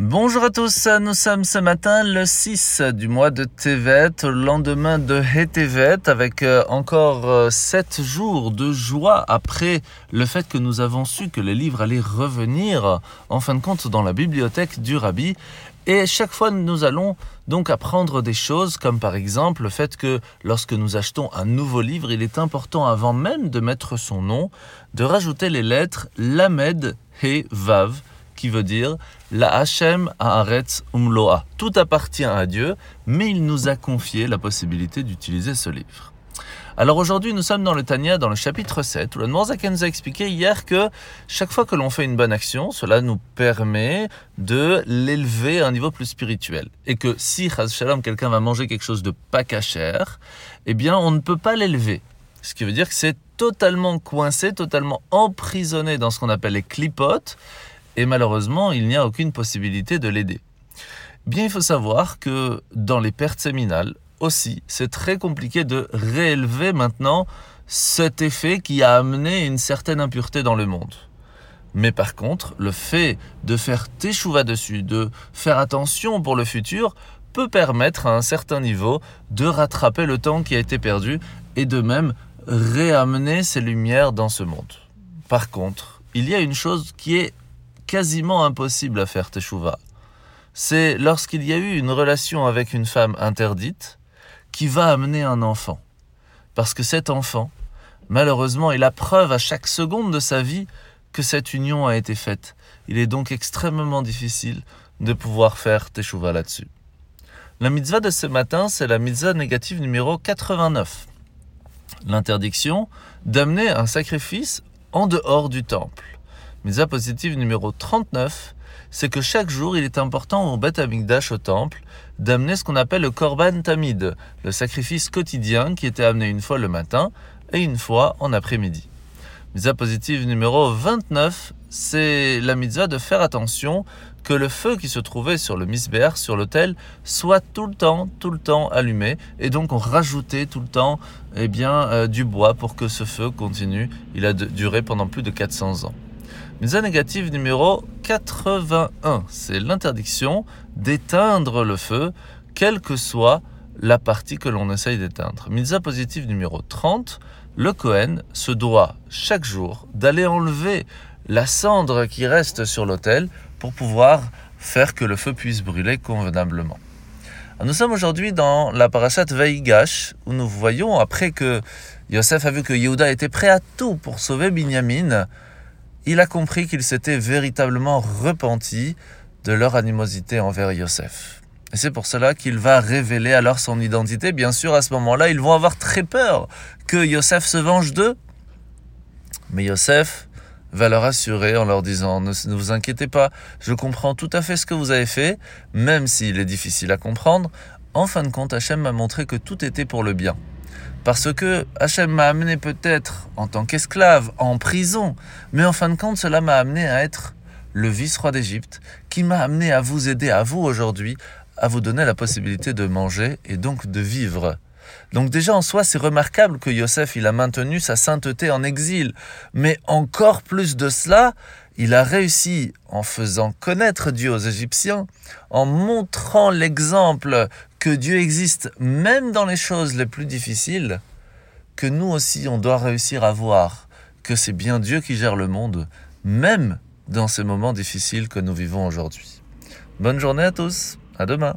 Bonjour à tous, nous sommes ce matin le 6 du mois de Tevet, lendemain de Hetevet, avec euh, encore 7 euh, jours de joie après le fait que nous avons su que les livres allaient revenir en fin de compte dans la bibliothèque du Rabbi. Et chaque fois, nous allons donc apprendre des choses, comme par exemple le fait que lorsque nous achetons un nouveau livre, il est important, avant même de mettre son nom, de rajouter les lettres Lamed, He, Vav, qui veut dire La Hachem Haaretz Umloa. Tout appartient à Dieu, mais il nous a confié la possibilité d'utiliser ce livre. Alors aujourd'hui, nous sommes dans le Tania, dans le chapitre 7, où le Noirzaken nous a expliqué hier que chaque fois que l'on fait une bonne action, cela nous permet de l'élever à un niveau plus spirituel. Et que si, Shalom, quelqu'un va manger quelque chose de pas cachère, eh bien, on ne peut pas l'élever. Ce qui veut dire que c'est totalement coincé, totalement emprisonné dans ce qu'on appelle les clipotes, et malheureusement, il n'y a aucune possibilité de l'aider. Bien, il faut savoir que dans les pertes séminales aussi, c'est très compliqué de réélever maintenant cet effet qui a amené une certaine impureté dans le monde. Mais par contre, le fait de faire teshuva dessus, de faire attention pour le futur, peut permettre à un certain niveau de rattraper le temps qui a été perdu et de même réamener ces lumières dans ce monde. Par contre, il y a une chose qui est quasiment impossible à faire teshuva. C'est lorsqu'il y a eu une relation avec une femme interdite qui va amener un enfant. Parce que cet enfant, malheureusement, est la preuve à chaque seconde de sa vie que cette union a été faite. Il est donc extrêmement difficile de pouvoir faire teshuva là-dessus. La mitzvah de ce matin, c'est la mitzvah négative numéro 89. L'interdiction d'amener un sacrifice en dehors du temple. Misa positive numéro 39, c'est que chaque jour, il est important au Beth Amikdash, au temple, d'amener ce qu'on appelle le Korban Tamid, le sacrifice quotidien qui était amené une fois le matin et une fois en après-midi. Misa positive numéro 29, c'est la mitzvah de faire attention que le feu qui se trouvait sur le misber, sur l'autel, soit tout le temps, tout le temps allumé. Et donc on rajoutait tout le temps eh bien, euh, du bois pour que ce feu continue. Il a duré pendant plus de 400 ans. Mitzvah négative numéro 81, c'est l'interdiction d'éteindre le feu, quelle que soit la partie que l'on essaye d'éteindre. Mitzvah positive numéro 30, le Kohen se doit chaque jour d'aller enlever la cendre qui reste sur l'autel pour pouvoir faire que le feu puisse brûler convenablement. Nous sommes aujourd'hui dans la parashat Vaigash, où nous voyons, après que Yosef a vu que Yehuda était prêt à tout pour sauver Binyamin, il a compris qu'il s'était véritablement repenti de leur animosité envers Yosef. Et c'est pour cela qu'il va révéler alors son identité. Bien sûr, à ce moment-là, ils vont avoir très peur que Yosef se venge d'eux. Mais Yosef va leur assurer en leur disant ne, ne, vous inquiétez pas, je comprends tout à fait ce que vous avez fait, même s'il est difficile à comprendre. En fin de compte, Hachem m'a montré que tout était pour le bien. Parce que Hachem m'a amené peut-être en tant qu'esclave en prison, mais en fin de compte, cela m'a amené à être le vice-roi d'Égypte, qui m'a amené à vous aider, à vous aujourd'hui, à vous donner la possibilité de manger et donc de vivre. Donc déjà en soi, c'est remarquable que Yosef, il a maintenu sa sainteté en exil. Mais encore plus de cela, il a réussi, en faisant connaître Dieu aux Égyptiens, en montrant l'exemple que Dieu existe même dans les choses les plus difficiles, que nous aussi on doit réussir à voir que c'est bien Dieu qui gère le monde, même dans ces moments difficiles que nous vivons aujourd'hui. Bonne journée à tous, à demain.